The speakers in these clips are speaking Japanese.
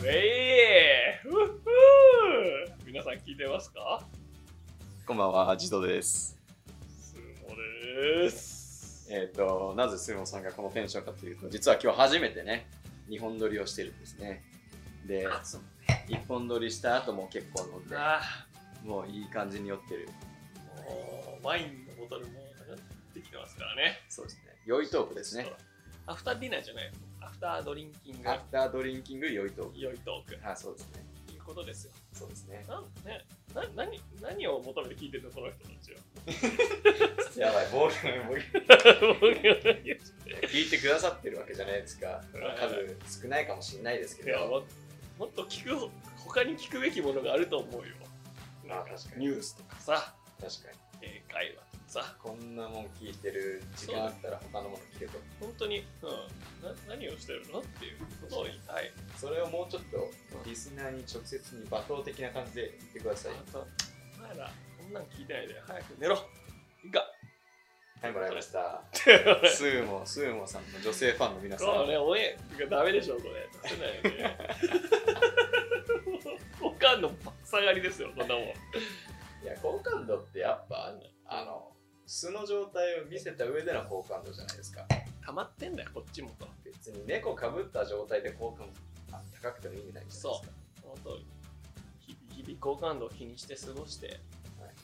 ウェイ皆さん聞いてますか？こんばんは、ジドです。スモです。えっ、と、なぜスーモさんがこのテンションかというと、実は今日初めてね、2本撮りをしてるんですね。で、そう1本撮りした後も結構飲んで、あもういい感じに酔ってる。ーもうワインのボトルもなくなってきてますからね。そうですね。酔いトークですね。アフターディナーじゃないアフタードリンキングアフタードリンキング酔いトーク。良いトークあ、そうですね。ということですよ。そうですね。なんねな何何を求めて聞いてるのこの人たちは？やばい、ボール、聞いてくださってるわけじゃないですか。はい数少ないかもしれないですけど。いやももっと聞く他に聞くべきものがあると思うよ。まあ確かにニュースとかさ、確かに。英会話さ、こんなもん聞いてる時間あったら他のもの聞けと。本当に、うん、な何をしてるの？っていうことを言いたい。それをもうちょっとリスナーに直接に罵倒的な感じで言ってください。あと、お前ら、こんなん聞いてないで、早く寝ろ。いいか。はい、もらいました。スーモ、スーモさんの女性ファンの皆さん。そうね、おえがダメでしょ、これ。出せないよね。おかんのばっさがりですよ、こんなもん。いや、好感度ってやっぱ、あの、素の状態を見せた上での好感度じゃないですか。溜まってんだよ、こっちもと。別に猫かぶった状態で好感度あ高くても意味ないじゃないですか。本当に。日々、日々好感度を気にして過ごして、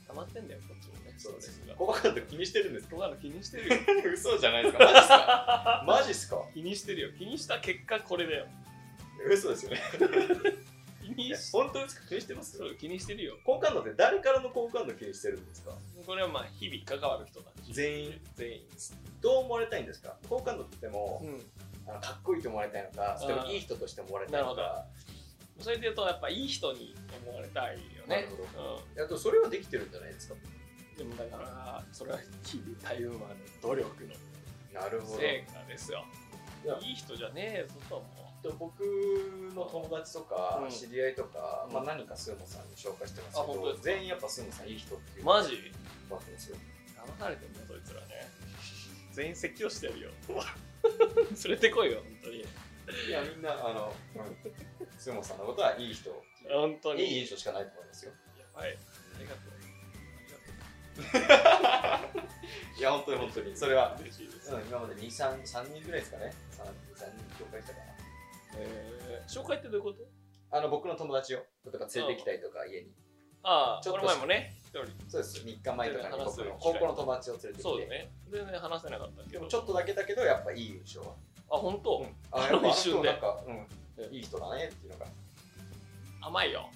溜まってんだよ、こっちもね。そうですが。好感度気にしてるんですか？好感度気にしてるよ。嘘じゃないですか。マジっすか？マジっすか？気にしてるよ。気にした結果、これだよ。嘘ですよね。気にし本当ですか？気にしてます？そう気にしてるよ。好感度って誰からの好感度気にしてるんですか？これはまあ、日々関わる人たち。全員？全員。どう思われたいんですか？好感度っても、うん。あのかっこいいと思われたいのか、それともいい人として思われたいのか。それで言うと、やっぱいい人に思われたいよねうあとそれはできてるんじゃないですか？ん。でもだから、それは日々たゆまぬ努力のなるほど。成果ですよいや。いい人じゃねえぞと思僕の友達とかうん知り合いとか、うんまあ、何かスーモさんに紹介してますけどあ本当ですか？全員やっぱスーモさんいい人っていうう。マジ？わけですよ騙されてんだ、そいつらね。全員説教してるよ。連れてこいよ、本当に。いやみんなあの、うん、スーモさんのことはいい人本当に。いい印象しかないと思いますよやばい。ありがとう。あ いや本当に本当にそれはう。嬉しいです。うん今まで23 3人ぐらいですかね3 3人紹介したかなえー、紹介ってどういうこと？あの僕の友達を例えば連れてきたりとか家に。ああ、ちょっとこの前もね、一人。そうです。3日前とかに僕の高校の友達を連れてきて。そうだね。全然話せなかったけど。でもちょっとだけだけどやっぱいい印象は、あ、本当、あやっぱあの一瞬で。人なんか、うん、いい人だねっていうのが。甘いよ。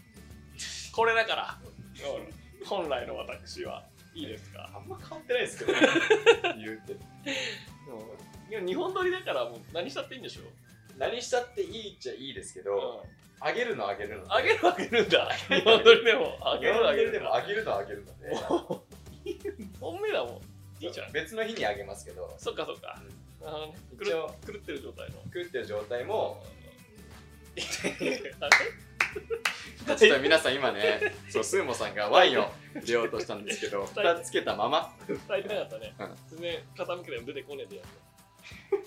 これだから。本来の私は。いいですか？あんま変わってないですけどね。言うて。いや日本撮りだからもう何したっていいんでしょ、何したっていいっちゃいいですけど、うん、あげるのあげるのあげるあげるんだ。日本撮りでも。ああげるあげるでもあげるのあげるので。本命だもん。いいじゃん。別の日にあげますけど。そっかそっか、あのね狂一応。狂ってる状態の。食ってる状態も。あちょっと皆さん今ね そうスーモさんがワインを入れようとしたんですけど 蓋つけたまま。れ伝えてなかったね、うん。全然傾けても出てこねえでやる。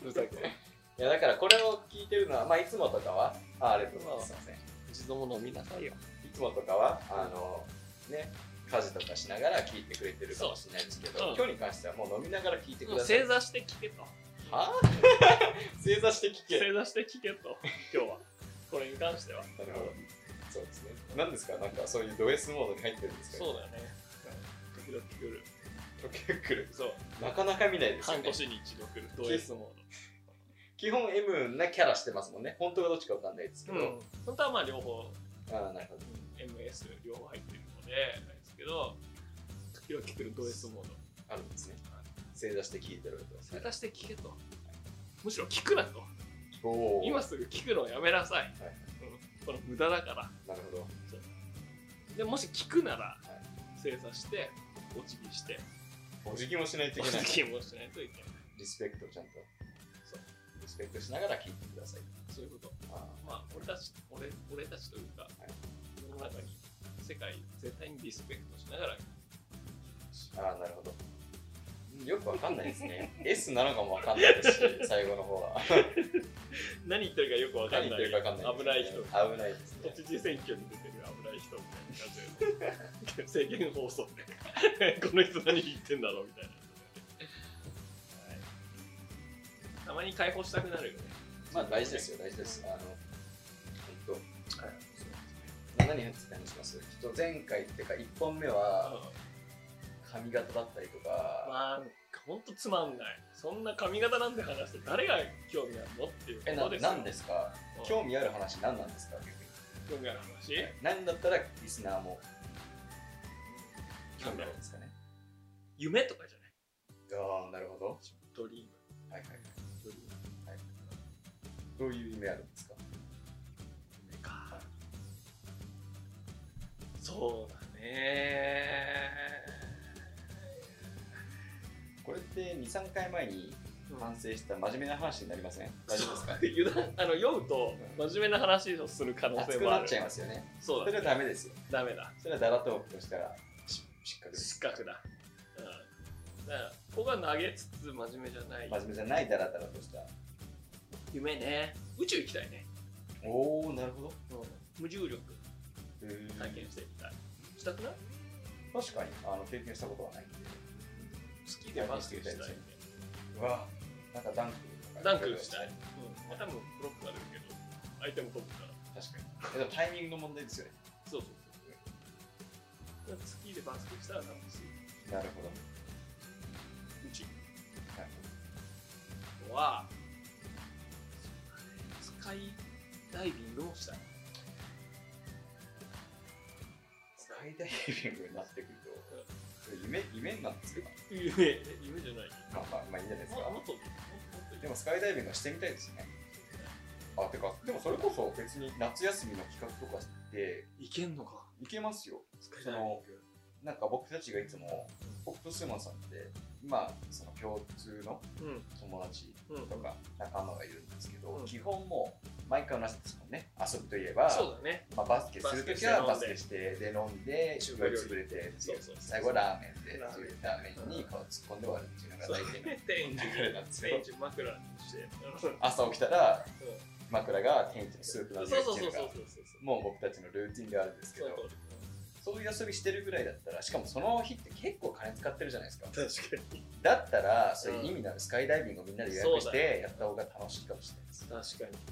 うるさくねいやだからこれを聞いてるのはまあいつもとかはあありがとうございますすいません。一度も飲みなさいよ。いつもとかはあのね家事とかしながら聞いてくれてるかもしれないですけど、そううん。今日に関してはもう飲みながら聞いてください。正座して聞けと。は 正座して聞け。正座して聞けと。今日は。これに関しては。なるほど。そうですね。何ですか？なんかそういうド S モードに入ってるんですか？そうだよね。時々来る。時々来る。そう。なかなか見ないですよね。半年に一度来るド S モ基本 M なキャラしてますもんね。本当がどっちかわかんないですけど、うん、本当はまあ両方ああなるほど。MS 両方入ってるのであれですけど時々来るド S モード。あるんですね。正座して聞いてるわけです正座して聞けと。むしろ聞くなと。おお今すぐ聞くのをやめなさい、はいうん、この無駄だから。なるほど。でもし聞くなら正座してお辞儀して。お辞儀もしないといおけない。辞儀もしないといけない。リスペクトちゃんとリスペクトしながら聞いてください。そういうこと。あまあ俺たち俺俺たちというか、世の中に世界全体にリスペクトしながらあああなるほど。よくわかんないですね。S なのかもわかんないですし 最後の方は。何言ってるかよくわかんない。何言ってるかわかんない危ない人。危ないですね。都知事選挙に出てる危ない人みたいな感じで制限放送。でこの人何言ってんだろうみたいな、たまに解放したくなるよね。まあ大事ですよ大事です。あの本はい。当何に話します。ちょっと前回っていうか1本目は髪型だったりとか、まあほんとつまんない。そんな髪型なんて話して誰が興味あるのっていうえなことですよ。何ですか？うん。興味ある話何なんですか？興味ある話、何だったらリスナーも興味あるんですかね。夢とかじゃない？ああなるほど。ドリーム。はいはいどういう夢あるんですか？夢かそうだね。これって23回前に反省した真面目な話になりません？大丈夫ですか？あの酔うと真面目な話をする可能熱性もある。くなっちゃいますよね。それそうだね。はダメですよ。ダメだ。それはダラトークとしたらし失格失格だ。うん。だからここは投げつつ真面目じゃない。真面目じゃないダラダラとした夢ね。宇宙行きたいね、おおなるほど。うん、無重力。体験してみたい。したくない？確かに。あの経験したことはないんで。好きでバスケしたいね。うわなんかダンクとか。ダンクしたい、うん。まあ、多分ブロックされるけど相手も飛ぶから確かに。えでもタイミングの問題ですよね。そうそうそう。好きでバスケしたら楽しい。なるほど。宇宙はい。はスカイダイビングもしたいスカイダイビングになってくると夢夢なんですか夢夢じゃない。まあまあまあいいんじゃないですか。でもスカイダイビングはしてみたいですね。あてかでもそれこそ別に夏休みの企画とかっていけんのか？いけますよ。スカイそのなんか僕たちがいつも僕とスーマンさんってまあその共通のうん。友達うんとか仲間がいるんですけど、うん。基本もう毎回同じですもんね。遊ぶといえばそうだね。まあ、バスケするときはババスケしてで飲んで中食が潰れて最後はラーメンでラーメンラーメン。に顔突っ込んで終わるっていうのが大体の天枕にして。朝起きたら枕が天一のスープなんでっていうのがもう僕たちのルーティンであるんですけどそういう遊びしてるぐらいだったらしかもその日って結構金使ってるじゃないですか。確かに。だったらそういう意味のあるスカイダイビングをみんなで予約してやった方が楽しいかもしれないです。確かに。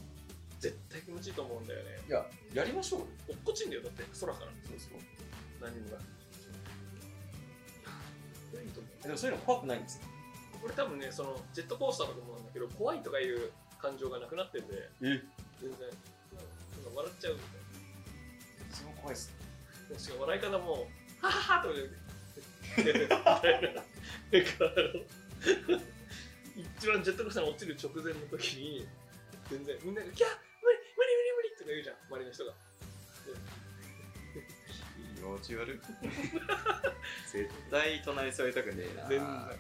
絶対気持ちいいと思うんだよね。いややりましょうよ。落っこちんだよだって。空から。そうそう。何もがい。いと思う。でもそういうの怖くないんですよ俺多分ねそのジェットコースターだと思うんだけど怖いとかいう感情がなくなってんでえ。全然。なんか笑っちゃうみたいな。それも怖いっすもしかも笑い方も「ははは」一番ジェットコースターに落ちる直前の時に全然みんなが「キャー無理無理無理無理」とか言うじゃん周りの人が。気持ち悪い。絶対隣座りたくねえな。全然。ななんか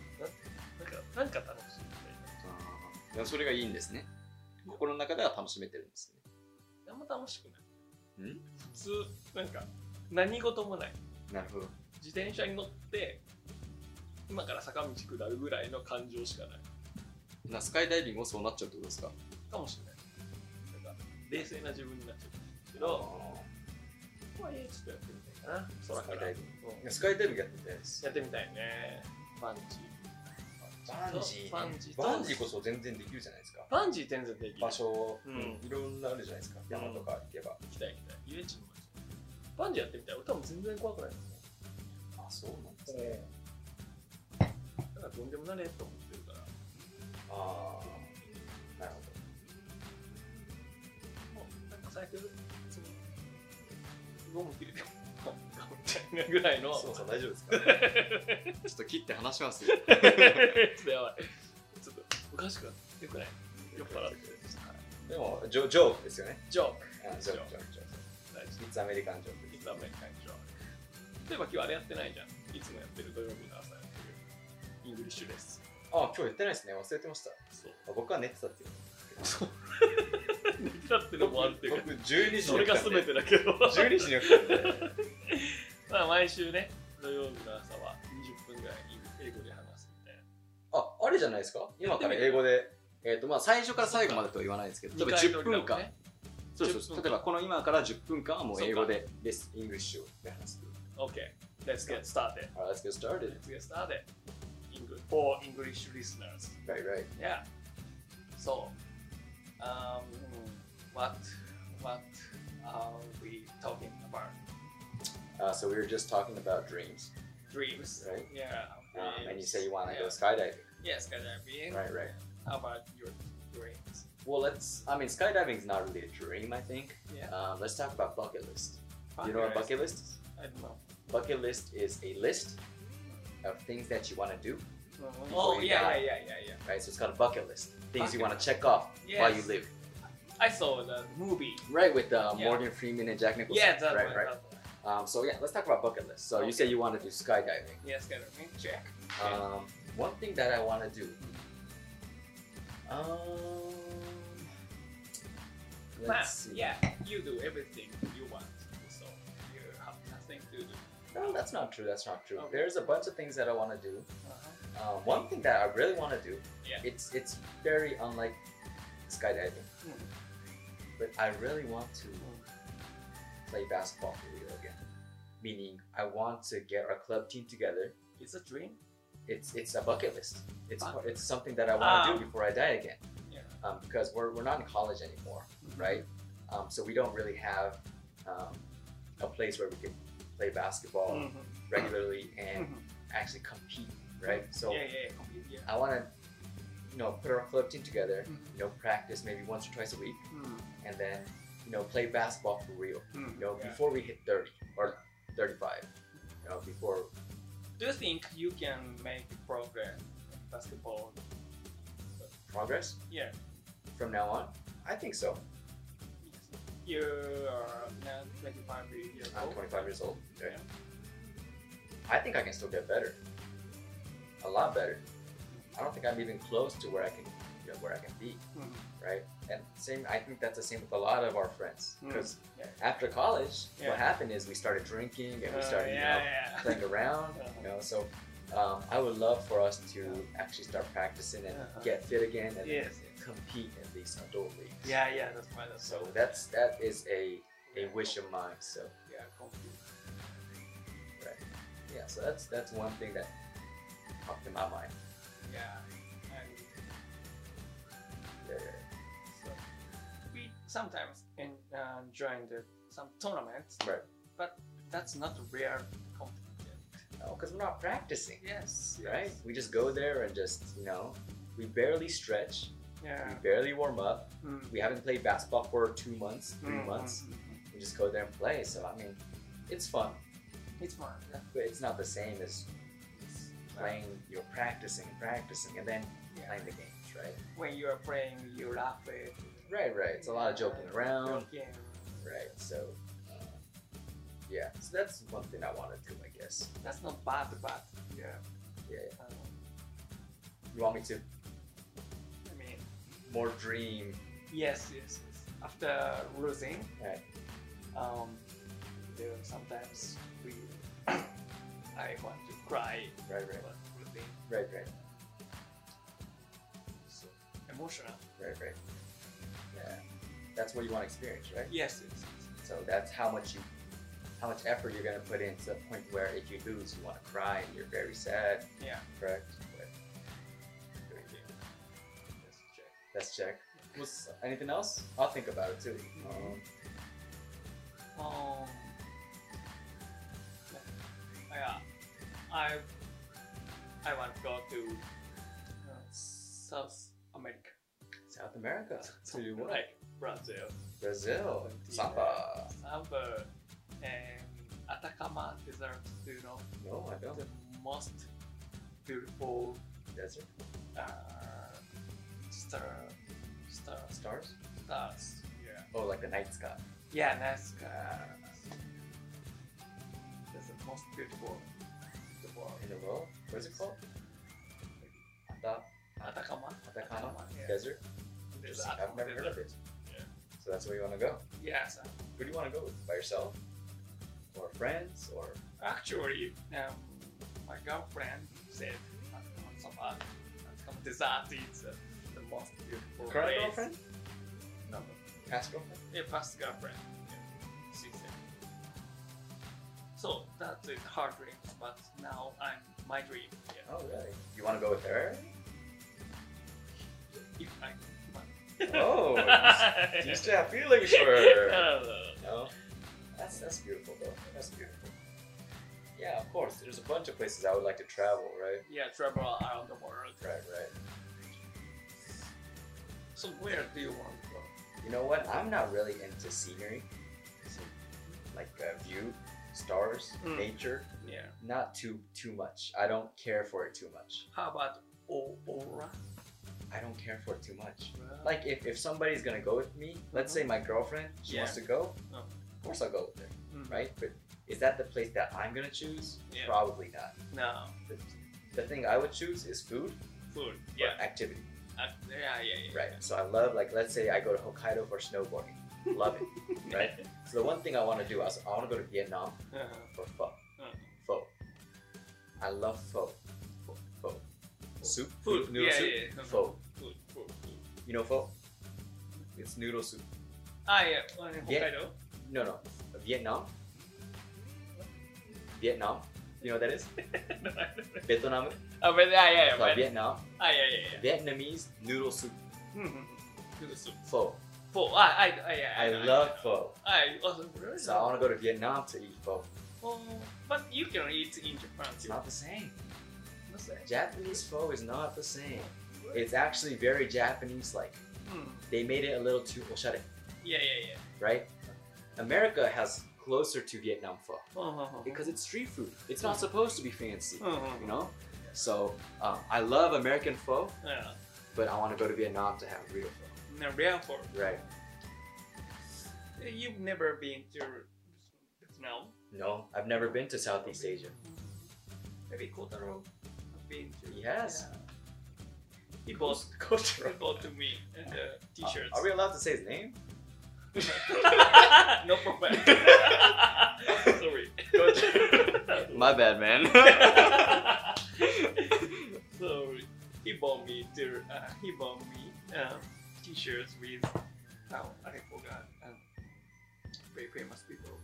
なんか楽しいみたいそれがいいんですね。心の中では楽しめてるんですなあんま楽しくない。普通なんか何事もない。なるほど。自転車に乗って今から坂道下るぐらいの感情しかない。なスカイダイビングもそうなっちゃうってことですか？かもしれない。なんか冷静な自分になっちゃうけどまあいいちょっとやってみたいかな。空スカからイダイビング。うんスカイダイビングやってみたいです。やってみたいね。バンジー。バンジーバンジー。バンジーこそ全然できるじゃないですか。バンジー全然できる。場所、うんいろんなあるじゃないですか。山とか行けば、行きたい行きたい。遊園地にもバンジーやってみたい。俺多分全然怖くないと思あそうなんですうね、だからとんでもなれと思ってるから。ああなるほもうなんか最悪別にゴム切れていなぐらいの。どそうそう大丈夫ですか ちょっと切って話しますよ。ちょっとやばい。ちょっとおかしくなってよくない？酔っ払って。でもジョジョークですよね。ジョーク。あジョークジョークジョー大事クいつアメリカンジョークいつアメリカンジョーク例えば今日あれやってないじゃん。いつもやってる土曜日の朝やってる。イングリッシュです。あ今日やってないですね。忘れてました。そう。あ僕は寝てたっていう。寝てたってのもあるっていうか。僕12時にそれが全てだけど。12時に起きたんで。まあ毎週ね土曜日の朝は20分ぐらい英語で話すみたいな。じゃないですか？今から英語で、えっ、とまあ最初から最後までとは言わないですけど、例えば10分間、そうそうそう10分間例えばこの今から10分間はもう英語でです English を話す。 Okay, let's get started. Alright, let's get started. Let's get started. English for English listeners. Right, right. Yeah. So, um, what what are we talking about? Uh, so we were just talking about dreams, Dreams. Right. Yeah. um, and you say you want to Yeah. go skydiving. Yes, skydiving. Right, right. How about your dreams? Well, let's. I mean, skydiving is not really a dream. I think. Yeah. Um, let's talk about bucket list. You know what bucket list is? I don't know. Bucket list is a list of things that you want to do, Oh yeah, die. yeah, yeah, yeah, yeah. right? So it's called a bucket list. Things you want to check off while you live. I saw the movie. Right, with uh, Yeah. Morgan Freeman and Jack Nicholson. Yeah, that right, one. right. Um, so yeah, let's talk about bucket list. So you Okay. say you want to do skydiving. Yes, skydiving. Check. Um, one thing that I want to do. Um, let's see. yeah, you do everything you want, so you have nothing to do. No, that's not true. That's not true. Okay. There's a bunch of things that I want to do. Uh-huh. Um, one thing that I really want to do. Yeah. It's it's very unlike skydiving, Hmm. but I really want to play basketball for real again. Meaning, I want to get our club team together. It's a dream. It's it's a bucket list. It's it's something that I want to Ah. do before I die again. Um, because we're, we're not in college anymore, right? Um, so we don't really have um, a place where we can play basketball Mhm. regularly and Mhm. actually compete, right? So yeah, yeah, yeah. I want to, you know, put our club team together, Mhm. you know, practice maybe once or twice a week, Mm. and then, you know, play basketball for real, Mm. you know, before we hit 30 or 35, you know, before, Do you think you can make progress in basketball? progress Yeah. From now on. I think so. You are now 25 years old. I'm old. 25 years old. Yeah. I think I can still get better. A lot better. I don't think I'm even close to where I can, you know, where I can be, Mhm. right? And same, I think that's the same with a lot of our friends. Mm. Because Yeah. after college, Yeah. what happened is we started drinking and we Uh, started, yeah, you know, yeah. playing around. Uh-huh. You know, so um, I would love for us to actually start practicing and Uh-huh. get fit again and yes. Compete in these adult leagues. Yeah, yeah, that's why that's So that's that is a a wish of mine. So yeah, complete. yeah, so that's that's one thing that popped in my mind. Yeah, and Yeah, yeah. so we sometimes in, uh, join the some tournaments, Right. but that's not a real competition. No, because we're not practicing, Yes, right? We just go there and just you know, we barely stretch, Yeah. we barely warm up. Mm. We haven't played basketball for two months, 3 Mm, months. mm, mm. We just go there and play. So I mean, it's fun, It's fun. Yeah. but it's not the same as playing. You're practicing, practicing, and then Yeah. playing the games, right? When you are playing, you laugh it. Right, right. It's a lot of joking around, Joking. right? So, uh, yeah. So that's one thing I want to do, I guess. That's not bad, but yeah. Yeah. yeah. Um, You want me to more dream? yes, yes, yes. After losing, Right. um, there sometimes we, I want to cry. Right, right, losing, right, right, so emotional. right, right. Yeah. That's what you want to experience, right? Yes, yes, yes. So that's how much you, how much effort you're gonna put in to the point where if you lose, you want to cry and you're very sad. Yeah. Correct. Let's check. Was anything else? I'll think about it too. Um, Um, yeah, I I want to go to uh, South America. South America. To what? Like Brazil, Brazil. Samba. Samba, and Atacama Desert. Do you know No, I don't. the most beautiful Desert. uh, star star Stars. stars? Yeah. Oh, like the night sky. Yeah, that's uh, that's the most beautiful in the world. In the world. What is it called? Ata- Atacama. Atacama yeah. Desert. There's Interesting. I've Atacama never heard of it. Yeah. So that's where you want to go. Yes, uh, Who do you want to go with? By yourself? Or friends? Or actually, um, my girlfriend said Atacama Samba, Atacama some dessert is uh, the most beautiful Current place. girlfriend? No, Past girlfriend? yeah, past girlfriend. Yeah, she said. So that's a hard dream, but now I'm my dream. Yeah, Oh, really? You want to go with her? if I. Oh, you, you still have feelings for her. no, no, no. No? That's, that's beautiful, though. That's beautiful. Yeah, of course. There's a bunch of places I would like to travel, right? Yeah, travel around the world. Right, right. So where do you want to go? You know what? I'm not really into scenery. Like uh, view, stars, Mm. nature. Yeah. Not too too much. I don't care for it too much. How about aura? I don't care for it too much. Well, Like if, if somebody's gonna go with me, let's say my girlfriend, she wants to go, Uh-huh. of course I'll go with her, mm, right? But is that the place that I'm gonna choose? Yeah. Probably not. No, The, the thing I would choose is food food. or Yeah. activity, Uh, yeah, yeah, yeah. right? So I love like let's say I go to Hokkaido for snowboarding, love it, right? So the one thing I want to do is I want to go to Vietnam Uh-huh. for pho. Uh-huh. Pho. I love pho. Pho. Pho. Soup. Food. Noodle yeah, soup. yeah, yeah. Pho. Food, food, food. You know pho? It's noodle soup. Ah, yeah. In Hokkaido. No, no. Vietnam. Vietnam. You know what that is? no, I don't know. Vietnam. Oh, but yeah, yeah, yeah. It's But, Vietnam. ah, yeah, yeah, yeah. Vietnamese noodle soup. Mm-hmm. Noodle soup. Pho. Pho. Ah, I, I, yeah, I know, love know. pho. I also really So I want to go to Vietnam to eat pho. Oh, but you can eat in Japan It's too. not the same. Not the same. Japanese pho is not the same. It's actually very Japanese like. Hmm. They made it a little too oshare, Yeah, yeah, yeah. right? America has closer to Vietnam pho Uh-huh. because it's street food. It's not supposed to be fancy, Uh-huh. you know? So um, I love American pho, Yeah. but I want to go to Vietnam to have real pho. No, real for Right. you've never been to Vietnam. No, I've never been to Southeast Asia. Maybe Kotaro have been to. He has. Yeah. He bought, he bought to me and uh, t-shirts. Are we allowed to say his name? no problem. Sorry. My bad, man. He bought me to, uh, he bought me um, t-shirts with oh I forgot um, very famous people.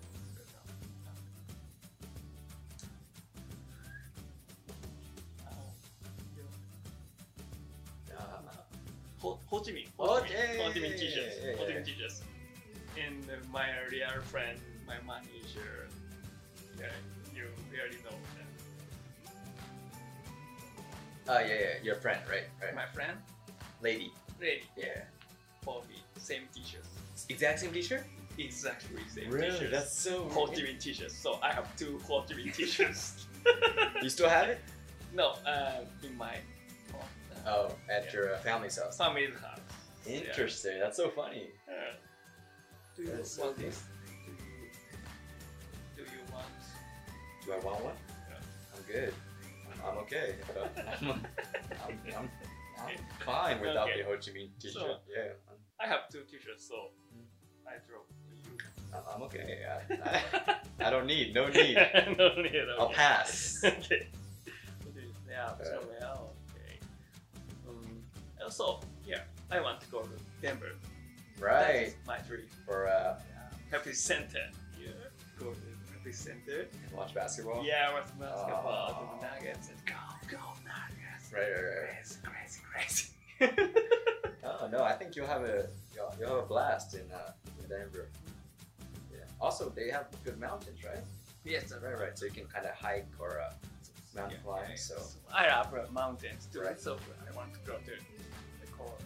Ho, Ho Chi Minh. Ho Chi Minh. Ho Chi Minh yeah, yeah, Ho Chi. Minh t-shirts. And my real friend, my manager, yeah, you already know them. Oh yeah, yeah, your friend, right? Right. My friend, Lady. ready Yeah. for me, same t-shirts. Exact same T-shirt. Exactly same Really? t-shirts. That's so. Ho Chi Minh t-shirts. So I have two Ho Chi Minh t-shirts. You still have it? no, uh, in my home, uh, Oh, at Yeah. your uh, family's house. family's house. Yeah. Interesting. That's so funny. Uh, do you That's so want good. this? Do you, do you want? Do I want one? Yeah. I'm good. I'm, okay. I'm, I'm, I'm, I'm fine without Okay. the Ho Chi Minh T-shirt. So- yeah, I'm, have two t-shirts, so I drove. I'm okay. I, I, I don't need. No need. no need. I'll pass. okay. Yeah, so well, okay. Um, also, yeah, I want to go to Denver. Right. my dream. For uh, Yeah. Happy Center. Yeah. Go to Happy Center. watch basketball. Yeah, with basketball, Oh. the Nuggets, and go, go Nuggets. Right, right, right. Crazy, crazy, crazy. Oh no, I think you'll have a you'll, you'll have a blast in uh, in Denver. Yeah. Also, they have good mountains, right? yes, Right, right. So you can kind of hike or uh, mountain Yeah, climb. yeah, So I love uh, mountains too, Right. so I want to go to the call,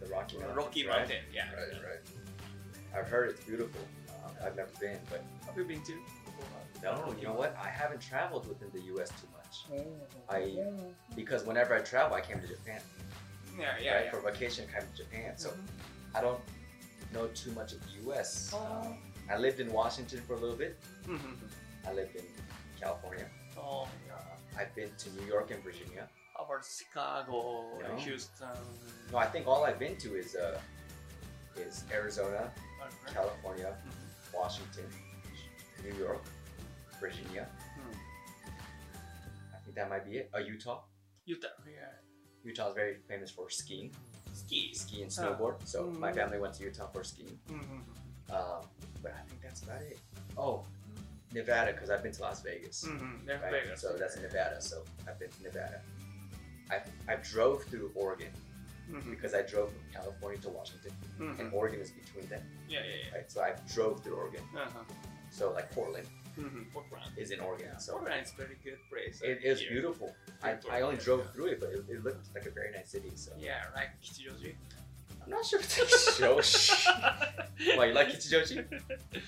the Rocky Mountains. Rocky right? Mountain. Yeah. Right, right. I've heard it's beautiful. Um, I've never been, but Have you been to? no, you know what? I haven't traveled within the U.S. too much. I because whenever I travel, I came to Japan. Yeah, yeah, right? yeah. For vacation, I came to Japan. So Mhm. I don't know too much of the U.S. Oh. Um, I lived in Washington for a little bit. Mhm. I lived in California. Oh, yeah. Uh, I've been to New York and Virginia. About Chicago, No. Houston. No, I think all I've been to is uh, is Arizona, Okay. California, Mhm. Washington, New York, Virginia. Hmm. I think that might be it. Oh, Utah. Utah, oh, yeah. Utah is very famous for skiing. Ski. Ski and oh. snowboard. Uh, so mm. my family went to Utah for skiing. Mm -hmm. um, but I think that's about it. Oh, Nevada, because I've been to Las Vegas. Mm -hmm. hmm. right? Vegas. So that's Nevada. So I've been to Nevada. I, I drove through Oregon mm-hmm. because I drove from California to Washington, mm-hmm. and Oregon is between them. Yeah, yeah, yeah. Right, so I drove through Oregon. Uh-huh. So like Portland mm-hmm. is in Oregon. So Portland is very good place. It uh, is here. beautiful. I, I, only drove through it, but it, it, looked like a very nice city. So yeah, right, Kichijoji. I'm not sure if it's Kichijoji. Why you like Kichijoji? the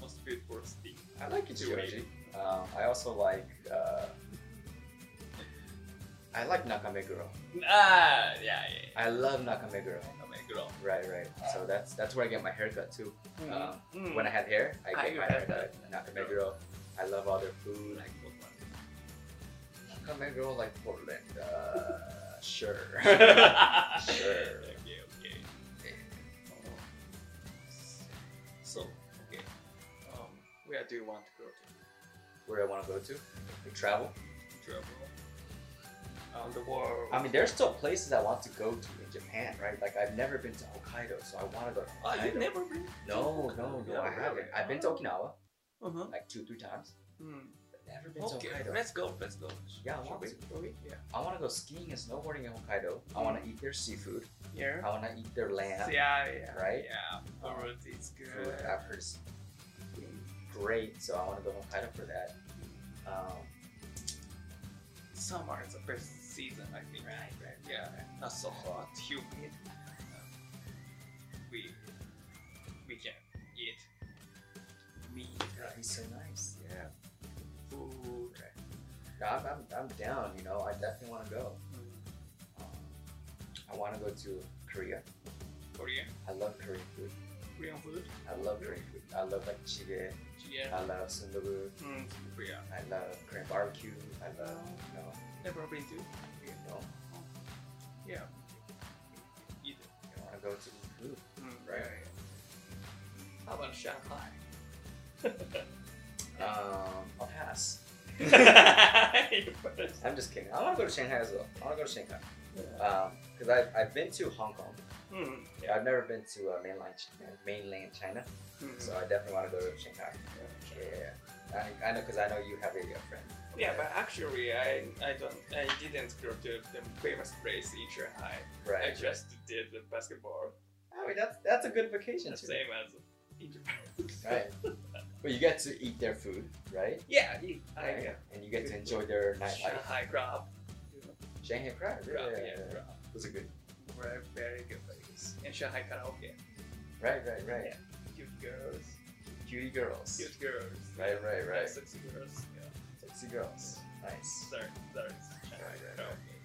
most beautiful city. I like Kichijoji. Um, I also like. Uh, I like Nakameguro. Ah, yeah, yeah. I love Nakameguro. Nakameguro. Right, right. Ah. So that's that's where I get my haircut too. Mm. Um, mm. When I had hair, I ah, get ah, my haircut at Nakameguro. I love all their food. Like what one? Nakameguro, like Portland. Uh, sure. sure. Okay, okay. okay. So okay, um, where do you want to go to? Where I want to go to? Travel. Travel around the world I mean, there's still places I want to go to in Japan, right? Like I've never been to Hokkaido, so I want to go to Hokkaido. you've never been No, no, no, I haven't. I've been to Okinawa uh-huh. like two, three times, mm. never been to Okay, Hokkaido. let's go, let's go. Yeah, I want to. We? Yeah. I want to go skiing and snowboarding in Hokkaido. I want to eat their seafood. Yeah. I want to eat their lamb. Yeah, yeah. Right? Yeah. Food is Food good. I've heard is great, so I want to go to Hokkaido for that. Um, Summer is the best season, I think. right, right. Yeah. Not so hot, humid. We we can eat meat. That'd be so nice. Yeah. Food. No, I'm, I'm, I'm down. You know, I definitely want to go. Um, I want to go to Korea. Korea? I love Korean food. Korean food. I love Korean food. I love like jjigae. Yeah. I love sundubu. Mm, Korea. I love Korean barbecue. I love, you know, Never been to. You Yeah. Eat. I want to go to eat food. Mm, Right. How about Shanghai? Um, I'll pass. I'm just kidding. I want to go to Shanghai as well. I want to go to Shanghai. Yeah. Because I've, I've been to Hong Kong. Mm, I've never been to uh, mainland, Ch- mainland China. mm. So I definitely want to go to Shanghai. Yeah. I, I know because I know you have a, uh friend. Yeah, but actually, I I don't I didn't go to the famous place in Shanghai. Right. I just did the basketball, I mean, that's that's a good vacation the too. same as in Japan. Right. But you get to eat their food, right? yeah, I Right? get And you get to enjoy their nightlife. Shanghai crab. Shanghai crab. Yeah, crab, yeah, yeah, yeah. crab. Those are good. Very very good place. And Shanghai karaoke. Right, right, right. Yeah. Cute girls. Cute girls. Cute girls. Right, right, right. Sexy girls. Girls. Nice. Sorry, sorry. Right, right, right.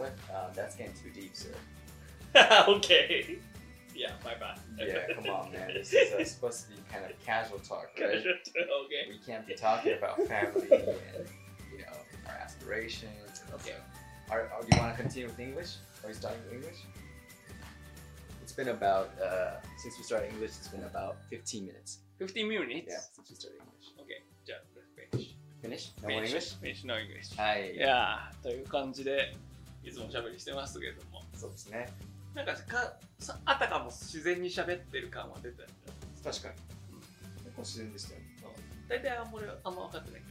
what? Um, that's getting too deep, sir. okay. Yeah, my bad. Yeah, come on, man. This is uh, supposed to be kind of casual talk, right? okay. We can't be talking about family and you know our aspirations. And Okay. Are, are, do you want to continue with English? Are we starting with English? It's been about uh, since we started English. It's been about 15 minutes. 15 minutes? Yeah, since we started English. Okay, じゃあ、let's finish. Finish? No more English? Finish no English. はいい。やー、という感じで、 いつもおしゃべりしてますけども、そうですね。なんかかさあたかも自然に喋ってる感は出た確かに。結構自然でしたよ。大体あんまりあんま分かってないけ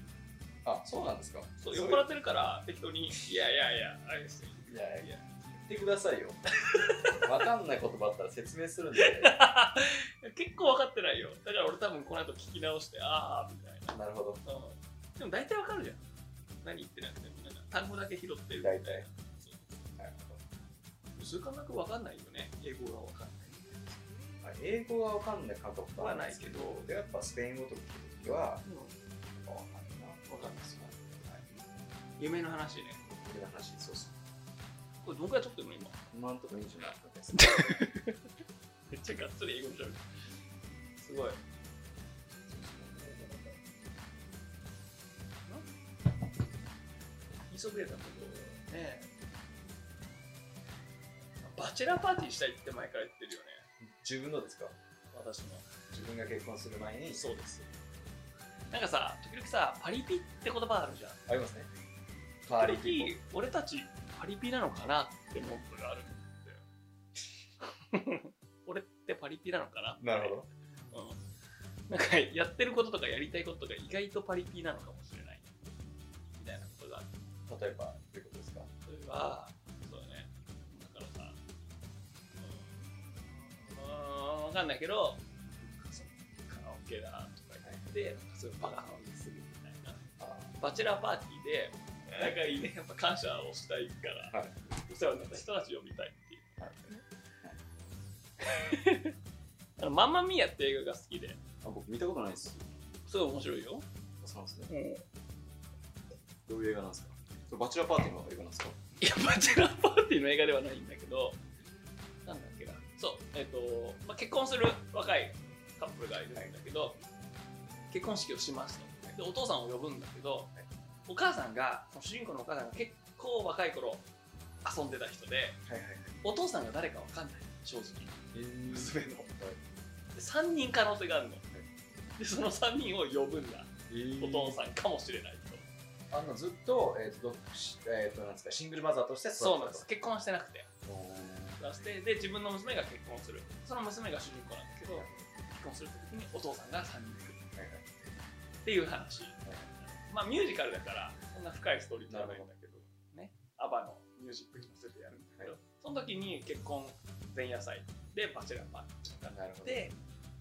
ど、あ、そうなんですか。そう酔っ払ってるから適当に、いやいやいや、あれですよ。いやいいや言ってくださいよ。わかんない言葉あったら説明するんで。結構分かってないよ。だから俺多分この後聞き直して、あーみたいな。なるほど。うんでも大体わかるじゃん。何言ってなくても、なんか単語だけ拾ってるみたいな。大体数感覚わかんないよね。英語がわかんない。英語はわかんない感覚はないけどでやっぱスペイン語とか聞くときは、わかんないな。わかんないですよ夢の話ねこれの話、そうそう。これどんくらい撮ってるの今？今んところ27分です。めっちゃがっつり英語じゃんすごい急げたけどねバチェラーパーティーしたいって前から言ってるよね。自分のですか？私も。自分が結婚する前に？そうです。なんかさ時々さパリピって言葉あるじゃん。ありますね。パーリーピー時々俺たちパリピなのかなって思うことがあるんだよ。俺ってパリピなのかななるほど。うん、なんかやってることとかやりたいことが意外とパリピなのかもしれない。みたいなことがある。例えば、どういうことですか？例えばうんうん分かんないけどカラオケだとか言って、なんかそういうバカなのにするみたいな。あバチェラーパーティーで仲いいねやっぱ感謝をしたいから、はい。お世話になった人たち呼びたいっていう。はい。あのマンマミーヤって映画が好きで。あ僕見たことないです。すごい面白いよ、そうなんですね。うん。どういう映画なんですか？それバチェラーパーティーの映画なんですか？いや、バチェラーパーティーの映画ではないんだけど。そう、えっ、と、まあ、結婚する若いカップルがいるんだけど、結婚式をしますと。で、お父さんを呼ぶんだけど、お母さんが、主人公のお母さんが結構若い頃遊んでた人で、はいはいはい。お父さんが誰かわかんない、正直。えー娘の。で、3人可能性があるの。で、その3人を呼ぶんだ。お父さんかもしれないと。あのずっと,、えーと独身えーとなんですかシングルマザーとして育てたそうなんです。結婚してなくて。お出してで自分の娘が結婚する。その娘が主人公なんだけど結婚する時にお父さんが3人来る。っていう話。まあミュージカルだからそんな深いストーリーじゃないんだけど。ね。アバのミュージックに乗せてやるんだけど、はい。その時に結婚前夜祭でバチェラーパーティーがあって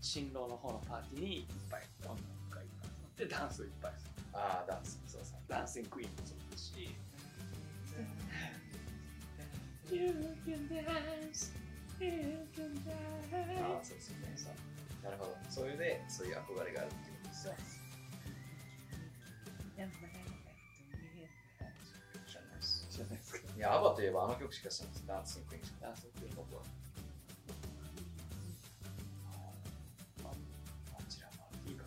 新郎の方のパーティーにいっぱい女の子がいっぱい集まってダンスいっぱいする。ああダンスそうそうダンシングクイーンもそうだし You can dance, you can ああ dance そうですよね。なるほど。それでそういう憧れがあるっていうことですね知らないです。知らないです。かいや ABBA といえばあの曲しか知らないです。ダンスのクイーンしかダンスクイーン僕は。バチェラーパーティーか。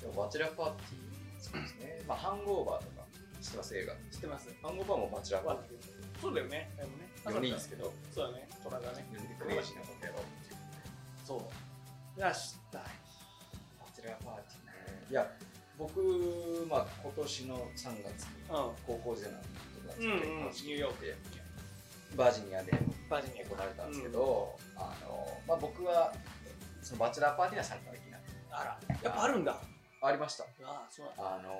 でもバチェラーパーティーそうですね。まあハングオーバーとか知ってます？映画。知ってます。ハングオーバーもバチェラーパーティそうだよね。でもね。ー4人ですけど。そうだね。虎がね。4人でクレイジーなことやろうっていうそう。がし。たいバチェラーパーティーね。いや僕、まあ、今年の3月にう高校時代の友達んうんうん。と結婚式ニューヨークで。バージニアでバージニア。行われたんですけど、あのまあ、僕はそのバチェラーパーティーには参加できなくて。あら。やっぱあるんだ。ありました。ああそうあの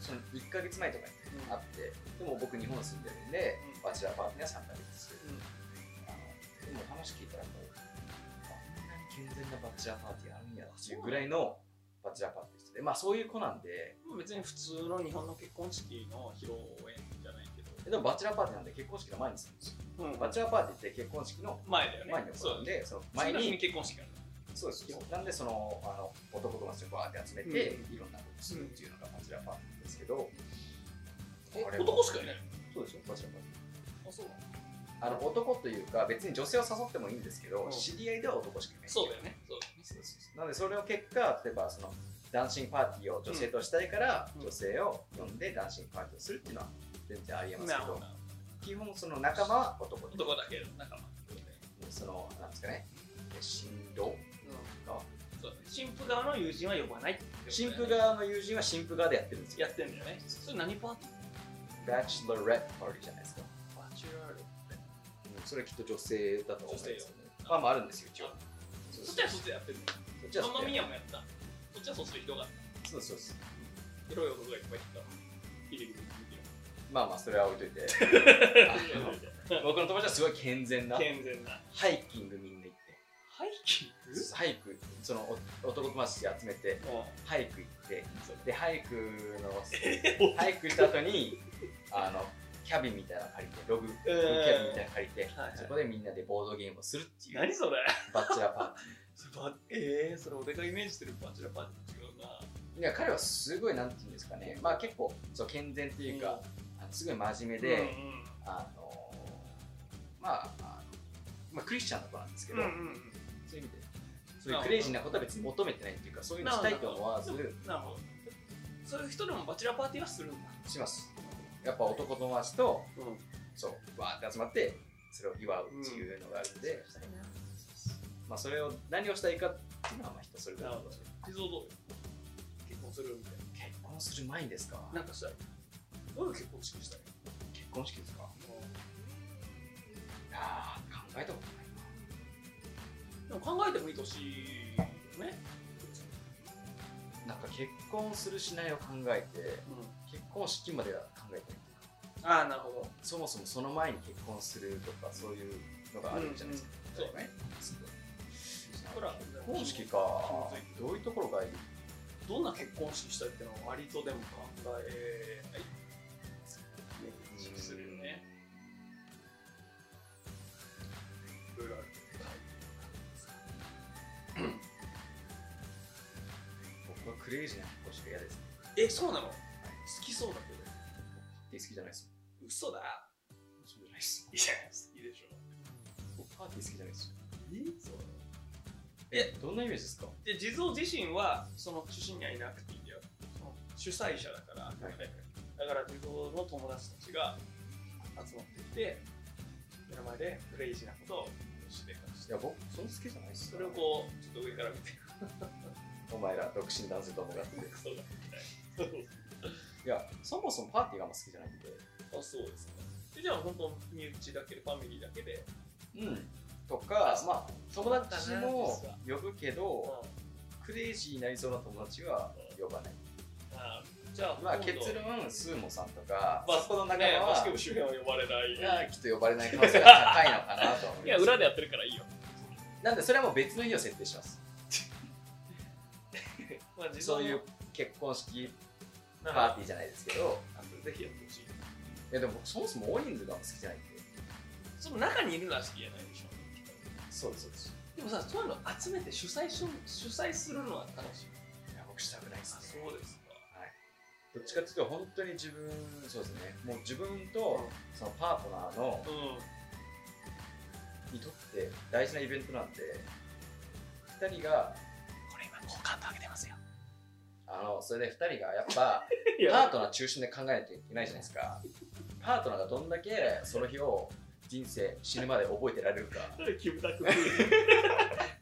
その1か月前とかにあってでも僕日本住んでるんで、うん。バチェラーパーティーには参加できず、うん。あのでも話聞いたらもうあんなに健全なバチェラーパーティーあるんやっていうぐらいのバチェラーパーティーでしてまあそういう子なんで。別に普通の日本の結婚式の披露宴じゃないけど、でもバチェラーパーティーなんで結婚式の前にするんですよ。うんバチェラーパーティーって結婚式の前だよね。前に行そううんでその前に前に結婚式ある。そうです。なんでそのあの男友達をバーって集めて、いろんなことするえあれも男しかいない。そうですよバチェラーパーティーあそうあの男というか別に女性を誘ってもいいんですけど、うん。知り合いでは男しかいない。そうだよね。そうそうです。なのでそれを結果例えばそのダンシングパーティーを女性としたいから、うん。女性を呼んでダンシングパーティーをするっていうのは全然ありえますけど基本その仲間は男で男だけの仲間。そのなんですかね。新郎が。そうだね。新婦側の友人は呼ばないね。新婦側の友人は新婦側でやってるんですよ。やってんだよね。それ何パーティー？バチェロレットパーティーじゃないですか、バチュラールうんそれきっと女性だと思うんですけど、まあまああるんですよ一応。そっちはそっちでやってるのそっちはそっちでママミヤもやったそっちはそっちでひどかったそうそうそう。エロい男がいっぱいいたピリピリピリまあまあそれは置いといて。ピ リ僕の友達はすごい健全な健全な。ハイキングみんな行って。ハイキング？ハイクそのお男友達集めてハイク行って。でハイクの ハイクした後にあのキャビンみたいなの借りてログログキうんャビンみたいなの借りて、はいはい。そこでみんなでボードゲームをするっていう何それバッチェラーパーテそればえー、それ俺がイメージしてるバチェラーパーティーと違うな。ィーいや彼はすごいなんていうんですかね。まあ結構そう健全っていうか、あのすごい真面目で、うんうんあのまああのまあクリスチャンの子なんですけど、うんうんうん。そういう意味でそういうクレイジーなことは別に求めてないっていうかそういうのしたいと思わず。なるほど。そういう人でもバチェラーパーティーはするんだ。しますやっぱ男友達とうん。そうわーって集まってそれを祝うっていうのがあるんで、まあ、それを何をしたいかっていうのはまあ人それぞれなるほど。地蔵どうよ結婚するみたい結婚する前にですか？ななんかしたい。どういう結婚式したい？結婚式ですか？いやー考えたことないでも考えてもいい年よねななんか結婚するしないを考えて結婚式までは考えてないああなるほど。そもそもその前に結婚するとかそういうのがあるじゃないですか、うんうんそうね。結婚式か。どういうところがいい？どんな結婚式したいっていうのは割とでも考えないクレイジーな結婚式が嫌です。えそうなの？好きそうだけど。好きじゃないです嘘だ。そうじゃないです。いや好きでしょ。僕パーティー好きじゃないですえ？そうなの。えどんなイメージですか？で地蔵自身はその出身にはいなくていいんだよ。主催者だから、い。だから地蔵の友達たちが集まってきて目の前でクレイジーなことをしてたいや僕そんな好きじゃないですそれをこうちょっと上から見てお前ら独身男性ともがっていやそもそもパーティーがあんま好きじゃないんで。あそうですねでじゃあ本当身内だけで。ファミリーだけでうん。とかまあ友達も呼ぶけどクレイジーになりそうな友達は呼ばない。あじゃあまあ結論スーモさんとかバそこの仲ね間はバスケ部周辺は呼ばれない。がきっと呼ばれない可能性が高いのかなとは思います。いや裏でやってるからいいよ。なんでそれはもう別の日を設定しますまあそういう結婚式パーティーじゃないですけどあぜひやってほしい。いやでもそもそも大人数が好きじゃないんで。その中にいるのは好きじゃないでしょ。そうですそうです。でもさそういうの集めて主催し主催するのは楽しい。いや僕したくないですね。そうですか。どっちかっていうと本当に自分そうですね。もう自分とそのパートナーのうん。にとって大事なイベントなんで2人がこれ今好感度上げてますよあのそれで2人がやっぱ いパートナー中心で考えないといけないじゃないですか。パートナーがどんだけその日を人生死ぬまで覚えてられるか。キムタク風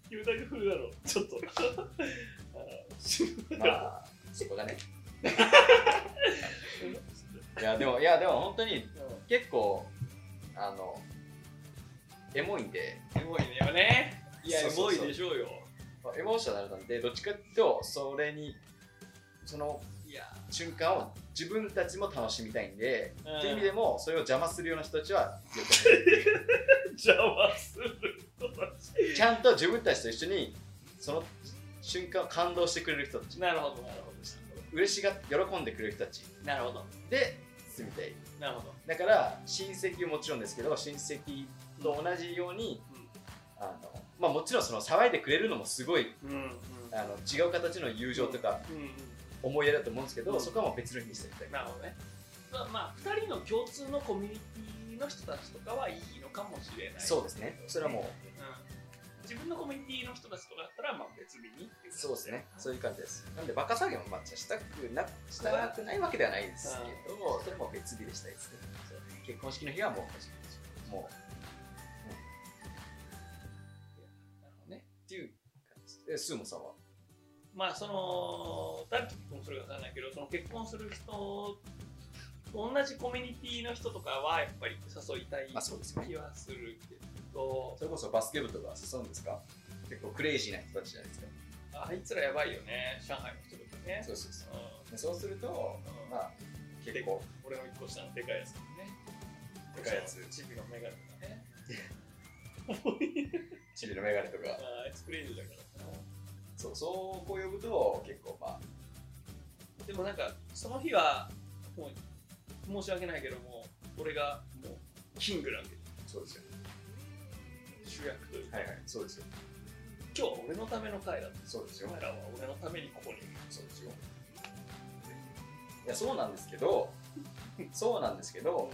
キムタク風だろ。ちょっと。あまあそこがね。いやでもいやでも本当に結構あのエモいんで。エモいねよね。いやエモいでしょうよ。エモーショナルなんでどっちかっていうとそれにその瞬間を自分たちも楽しみたいんで、うん。っていう意味でもそれを邪魔するような人たちは邪魔する。人たちちゃんと自分たちと一緒にその瞬間を感動してくれる人たち。なるほどなるほ嬉しが喜んでくれる人たち。どなるほど。で住みたい。なるほど。だから親戚ももちろんですけど親戚と同じように、あのまあ、もちろんその騒いでくれるのもすごいうんうん。あの違う形の友情とかうんうん思いやりだと思うんですけど、うん。そこはもう別にしてみたいな。るほどねまあ、まあ、2人の共通のコミュニティの人たちとかはいいのかもしれない。そうですね。それはもう。うん、自分のコミュニティの人たちとかだったらまあ別日にっていうそうですね。そういう感じです。なんでバカ騒ぎもまあしたくなしたくないわけではないですけど、それも別日でしたいですね。結婚式の日はもうもう。なるほどね。っていう感じ。ですでスーモさんは？まあその誰と結婚するかわからないけどその結婚する人と同じコミュニティの人とかはやっぱり誘いたいまあそうですね。気はするけど。それこそバスケ部とか誘うんですか？結構クレイジーな人たちじゃないですか。あいつらやばいよね上海の人とかね。そうそうそう。うん。でそうすると、うん。まあ結構。俺の一個下のでかいやつとかねでかいやつチビのメガネとかね。チビのメガネとか。ああいつクレイジーだからそうそうこう呼ぶと結構まあ。でもなんかその日はもう申し訳ないけども俺がもうキングなんで。そうですよ主役。というか、はいはい。そうですよ。今日は俺のための回だってそうですよ。お前らは俺のためにここに。いるそうですよ。いやそうなんですけど そうなんですけど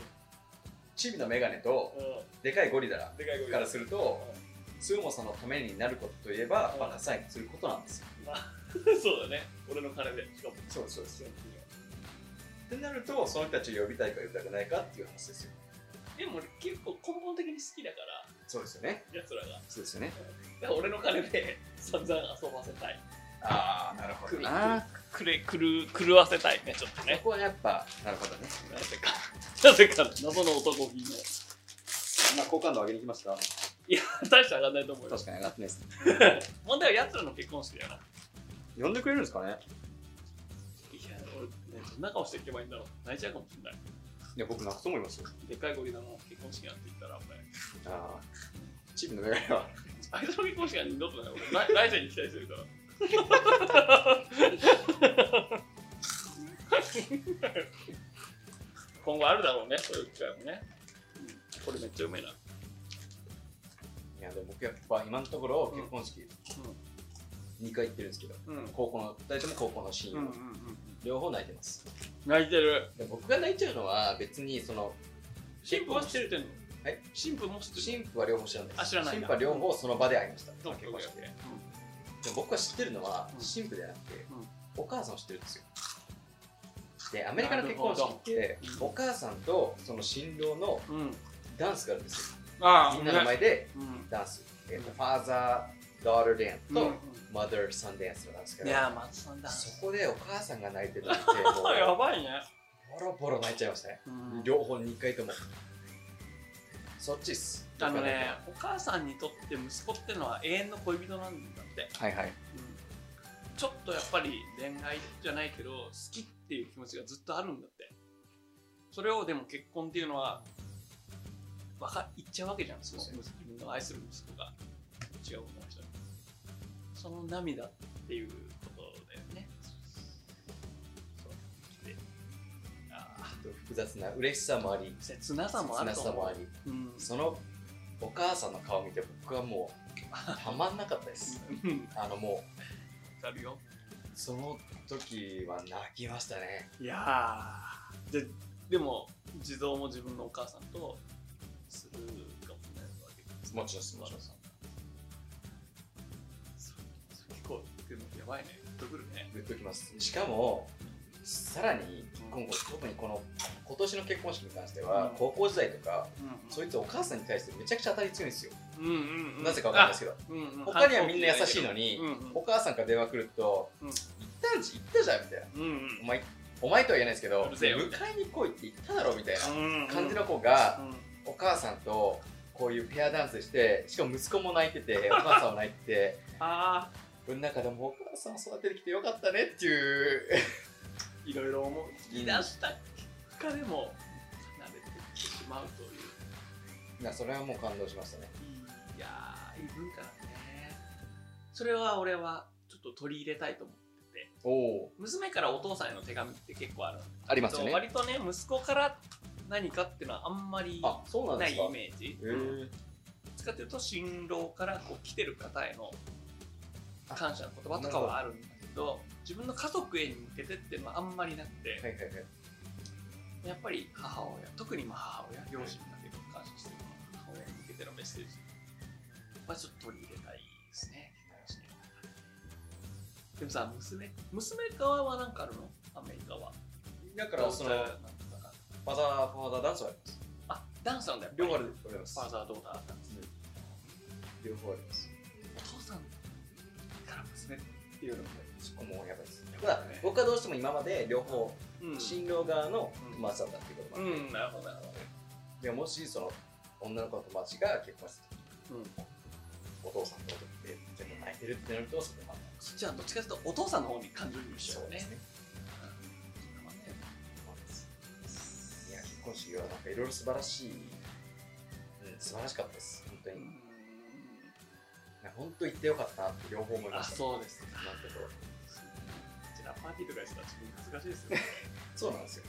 チビのメガネとうでかいゴリラんでかい声からするとスーモさんのためになることといえばうんバカサインすることなんですよ。まあ そうだね。俺の金で。しかも。そうですそうですってなるとその人たちを呼びたいか呼びたくないかっていう話ですよ。でも俺結構根本的に好きだから。そうですよね。奴らが。そうですよね。だから俺の金で 散々遊ばせたい。ああなるほどな。くれくる狂わせたいねちょっとそねこはやっぱなるほどね。なぜか。なぜか。謎の男気のまあ好感度上げに来ましたいや大して上がんないと思うよ。確かに上がってないですね。問題は奴らの結婚式だよな。呼んでくれるんですかね？いや俺ねどんな顔していけばいいんだろう。泣いちゃうかもしれない。いや僕泣くと思いますよ。でっかいゴリラの結婚式なんて言ったら俺ああチビのメガネは。あいつの結婚式は二度とない。俺来来世に期待してるから。今後あるだろうねそういう機会もね、うん。これめっちゃうめえないやでも僕やっぱ今のところ結婚式2回行ってるんですけど高校の2人とも高校の親友、両方泣いてます。泣いてる。で僕が泣いちゃうのは別にその新婦は知ってるのはい新婦も知ってる。新婦は両方知らない。あ知らない新婦は両方その場で会いました、結婚式でで僕が知ってるのはうん。新婦ではなくて、うん。お母さんを知ってるんですよ。でアメリカの結婚式ってお母さんとその新郎のダンスがあるんですよあみんなの前でうん。ダンス、えーとファーザー・ダーター・ダンスと、うん。マザー・サンダンスなんですけどいや松さんだそこでお母さんが泣いてるってもやうばいね。ボロボロ泣いちゃいましたね。うん。両方2回とも。そっちっす。あのね、お母さんにとって息子ってのは永遠の恋人なんだって、はいはい。ちょっとやっぱり恋愛じゃないけど好きっていう気持ちがずっとあるんだって。それをでも結婚っていうのはわか言っちゃうわけじゃんその自分の愛する息子が。違う女の人にその涙っていうことだよね。そう。でああ複雑な嬉しさもあり。切なさもあると思う。うん。そのお母さんの顔見て僕はもうたまんなかったです。うん。あのもわかるよ。うその時は泣きましたね。いやー。ででも地蔵も自分のお母さんとするかもしれない。わけですもちろんもちろん結構でもやばいねグッとくるねグッときますしかもさらに今後特にこの今年の結婚式に関しては、うん高校時代とかうそい。つお母さんに対してめちゃくちゃ当たり強いんですよ、うんうんうんなぜかわかんない。ですけどうんうん他にはみんな優しい。のに、うんうんお母さんから電話来ると「行ったんじ行ったじゃん」みたい。なうんうんお前お前とは言えない。ですけど迎えに来い。って言っただろみたい。な感じの子がうんお母さんとこういうペアダンスしてしかも息子も泣いてて お母さんも泣いててあ俺の中でもお母さんを育ててきてよかったねっていう。ー いろいろ思い出した結果でも離れてきてしまうという。いやそれはもう感動しましたね。いやーいい文化だね。それは俺はちょっと取り入れたいと思ってて。おお娘からお父さんへの手紙って結構ある。ありますよね。割とね息子から何かっていうのはあんまりないイメージ。使っていうと新郎からこう来てる方への感謝の言葉とかはあるんだけど自分の家族へに向けてっていうのはあんまりなくて、はいはいはい。やっぱり母親特にまあ母親両親だけど感謝してる母親に向けてのメッセージ。はちょっと取り入れたいですねでもさ娘娘側は何かあるの？アメリカは。だからそのファザーファーザーダンスはあります。あダンスなんだよ。両方あるります。ファーザードーターダンス両方あります。お父さんから娘っていうのもそこもやばいですやただ僕はどうしても今まで両方うん。新郎側の友達だったっていうこともあって。うんなるほどなるほでもしその女の子の友達が結婚してお父さんと踊って全部泣いてるってなるとそれまたそっちはどっちかというとお父さんの方に感情移入しちゃうよね。そうですね婚式はなんかいろいろ素晴らしい、うん、素晴らしかったです。本当に、本当行ってよかったなって両方思いまあした。そうですか今のところ。こちらパーティーとかしたら自分恥ずかしいですよね。そうなんですよ。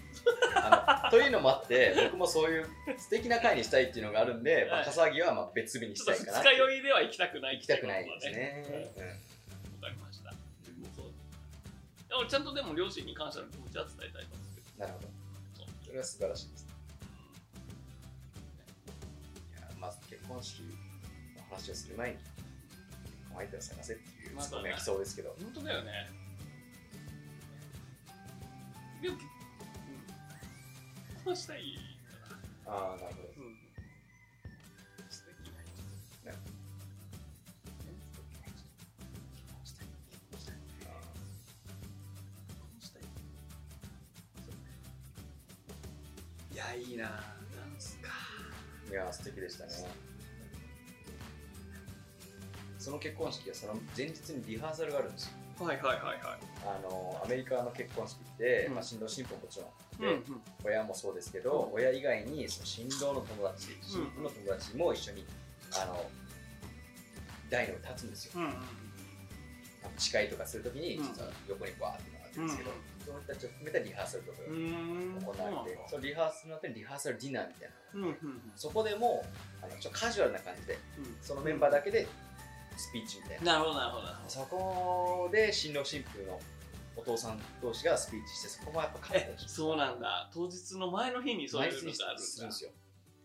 ああのというのもあって 僕もそういう素敵な会にしたいっていうのがあるんで、はい。バカ騒ぎはまあ別日にしたいかな二日酔いでは行きたくない行きたくないですね。っていうことはねわかりました。ちゃんとでも両親に感謝の気持ちは伝えたいと思うんですけうんなるほど。それは素晴らしいです婚式の話をする前に結婚相手を探せっていうツッコミが来そうですけど、ど。本当だよね。でも、うん、結婚したいから。ああなるほどうん。素敵ない。や、いいなダンスか。ーいや素敵でしたねその結婚式はその前日にリハーサルがあるんですよはいはいはいはい。あのアメリカの結婚式って、うんまあ、新郎新婦ももちろんうんで、親もそうですけど、親以外にその新郎の友達新婦の友達も一緒にあの台の立つんですようん。うん。誓いとかするときにうん実は横にバーって並んでるんですけど、その人たちを含めたリハーサルとかがうん。行われて、そのリハーサルの後にリハーサルディナーみたいなうん。うん。そこでもあのちょっとカジュアルな感じでうん。そのメンバーだけでスピーチみたいな、なるほどなるほど。そこで新郎新婦のお父さん同士がスピーチしてそこもやっぱ感え動しそうなんだ。当日の前の日にそういうのにがあるんだ。するんですよ。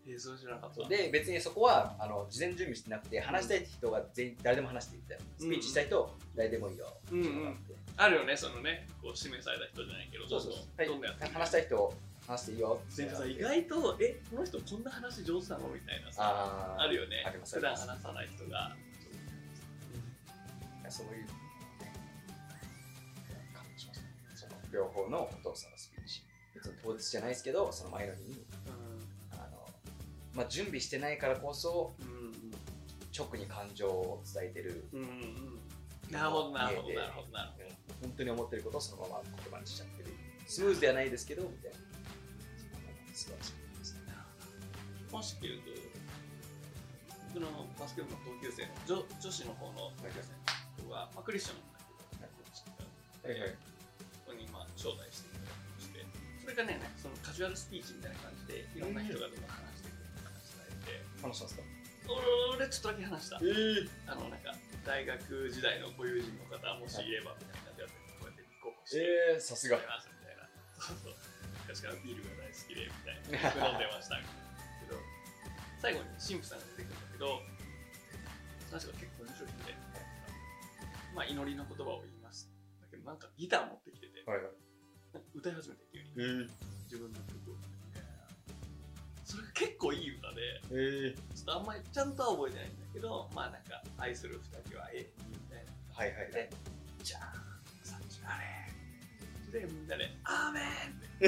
えー、そう知らなかった。で別にそこはあの事前準備してなくて話したい人が全員誰でも話していいみた。いなスピーチしたい人誰でもいいよ。うんうん。あるよねそのねこう指名された人じゃないけどそうそうどんどんはい。どんどんやって話したい人話していいよ。でもさ意外とえこの人こんな話上手なの？みたいなさあるよね。普段話さない人がそういう、ね、感じしましたその両方のお父さんのスピーチ別に当日じゃないですけどその前の日にあの、まあ、準備してないからこそうん直に感情を伝えてるうんうんうん。なるほどなるほどなるほどなるほど。本当に思ってることをそのまま言葉にしちゃってる。スムーズではないですけどみたいな。素晴らしいですね結婚式でいうと僕のバスケ部の同級生の女女子の方の同級生が、まあ、クリスチャンなんだけど結婚式がはいはい。ここにまあ招待していただきましてそれがねそのカジュアルスピーチみたいな感じでいろんな人がどんどん話してくれる話されて話したんですか？俺ちょっとだけ話した。えあのなんか大学時代のご友人の方もしいればみたいな感じでこうやって立候補してえー、さすが。みたいな。そうそう。昔からビールが大好きでみたいな。飲んでましたけど最後に神父さんが出てくるんだけどその人が結構まあ祈りの言葉を言いますだけどなんかギター持ってきててはいはい。なんか歌い始めて急に。えー、自分の曲を。それが結構いい歌でえー、ちょっとあんまりちゃんとは覚えてないんだけどまあなんか愛する二人はええみたいな。はいはいはい。でじゃあさっきあれ。でみんなで「アーメン!」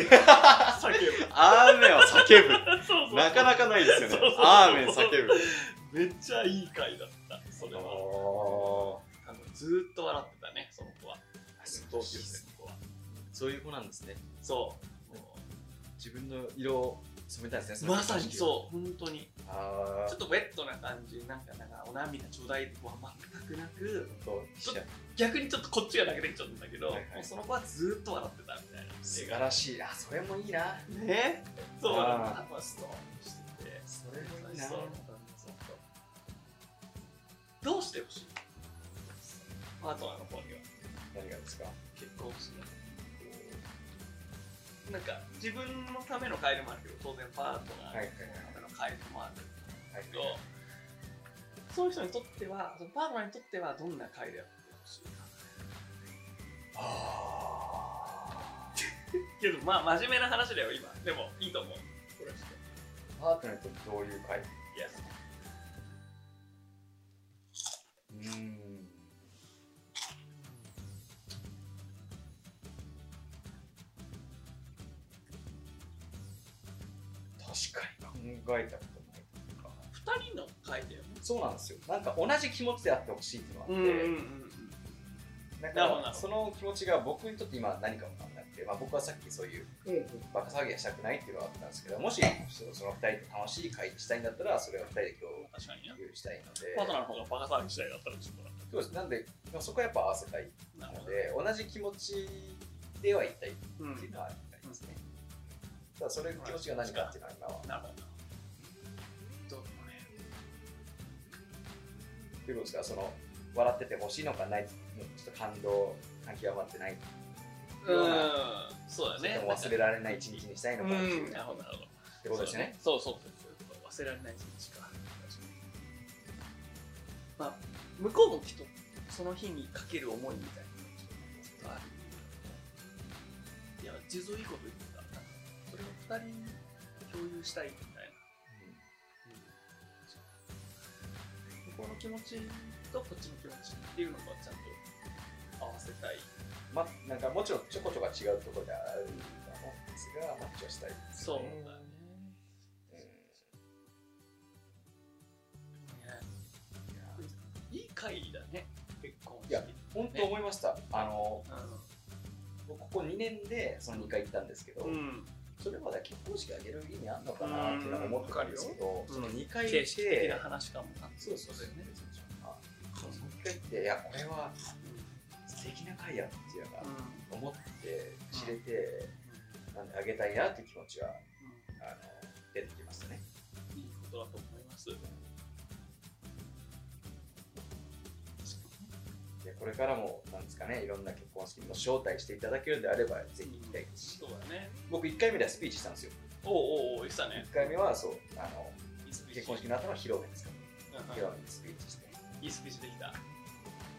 って。叫ぶアーメンを叫ぶ。そうそうなかなかないですよね。そうそうそうアーメン叫ぶ。めっちゃいい回だったそれはずーっと笑ってたねその子は。ー同級生の子はそういう子なんですね。そう。も自分の色を染めたんですねうまさにそう。本当に。あちょっとウェットな感じなんかなんかお涙ちょうだいって子は全くなく逆にちょっとこっちが泣けてきちゃったんだけど、はいはい。もうその子はずーっと笑ってたみたいな。素晴らしい。あそれもいいな。ね？そうなんだストーンしてて。それもいいな。どうしてほしい？パートナーの方には何がですか？結婚してこうなんか自分のための会でもあるけど当然パートナーのための会でもあるはいけど、そういう人にとってはそのパートナーにとってはどんな会であってほしいかあ けどまあ真面目な話だよ今。でもいいと思う。これパートナーとどういう会といやか同じ気持ちであってほしいっていうのがあって、んだなるほどなるほど。からその気持ちが僕にとって今何か分かんなくて、まあ、僕はさっきそういうバカ騒ぎはしたくないっていうのがあったんですけどもしそその2人と楽しい会にしたいんだったらそれは2人で共確かにね有したいので。パートナーの方がバカ騒ぎしたいだったらちょっとなそうです。なんでまあそこはやっぱ合わせたいので同じ気持ちではいたいってうんいうのはありますね、たただそれ気持ちが何かっていうのは今は。なるほどいうことですか？その笑っててほしいのかない？ちょっと感動感極まってないうんそうだね。忘れられない一日にしたいのか。なるほど。なるほどってことですね。そうそうそうそう忘れられない一日かまあ向こうもきっとその日にかける思いみたいなのがあるいや地蔵いいこと言ってたそれを二人共有したいこうの気持ちとこっちの気持ちっていうのがちゃんと合わせたい。まあなんかもちろんちょこちょこ違うところであるとは思うんですがマッチをしたい。ですそうねだ。ねうん。いい会だね結婚式。いや本当思いました、あのう僕ここ2年でその2回行ったんですけど、ん、うん、それまで結婚式あげる意味あんのかなっていうのは思ってたんですけど、うんその2回形行ってな話かもな。そうそうそねあその1回行っていやこれは素敵な会やっていうのがう思って知れて、なんであげたいなっていう気持ちはあの出てきましたね。ん、いいことだと思いますでこれからもなんですかねいろんな結婚式にも招待していただけるんであればぜひ行きたいです。し、そうだね。僕1回目ではスピーチしたんですよ。おうおうおう言ってたね。1回目はそうあの結婚式の後の披露宴ですかうん披露宴でスピーチして。いいスピーチできた。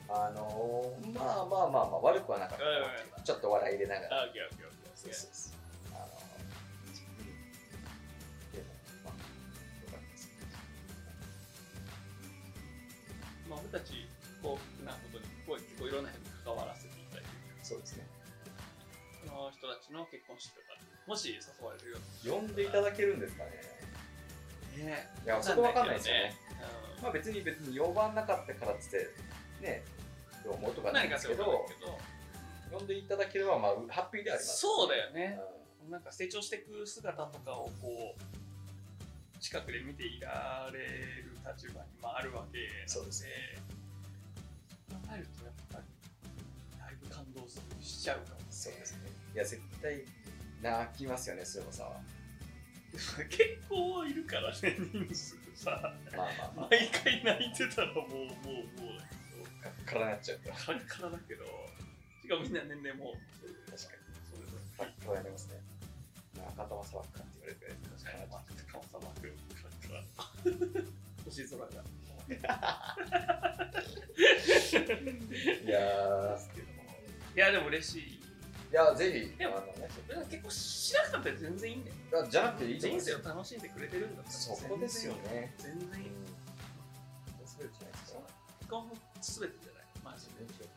あのー、まあまあまあまあ悪くはなかったちょっと笑い入れながらあオッケーオッケーオッケーそうそうそう。あのー、でもまあよかったです。まあ俺たち幸福なことに構いろんな人に関わらせていただいて。そうですね。その人たちの結婚式とかもし誘われるよ呼んでいただけるんですかね。ねいやそこわかんないですよね。うまあ別に別に呼ばなかったからっつってねどう思うとかんないんですけど呼んでいただければまあハッピーであります。そうだよね。うなんか成長していく姿とかをこう近くで見ていられる立場にまああるわけなので。そうです考えるとやっぱりだいぶ感動するしちゃうかもそうですね。いや絶対泣きますよね須山さんは結構いるからね人数さまあまあまあ毎回泣いてたらもうもうもうだカッカラに。なっちゃうからけどカラカラだけどしかもみんな年齢も確かに。それぞカッカラに。なりますね中玉砂漠かって言われるぐらいれ確かに。まあ顔さばくカラカラ星空がいやいやでも嬉しい。ーいやぜひでもあのね。結構しなくたって全然いいんだよ。あじゃなくていいと思人生を楽しんでくれてるんだったら。そこですよね。全然いい。全てじゃない。ですか結婚も全てじゃない。マジで。全然違う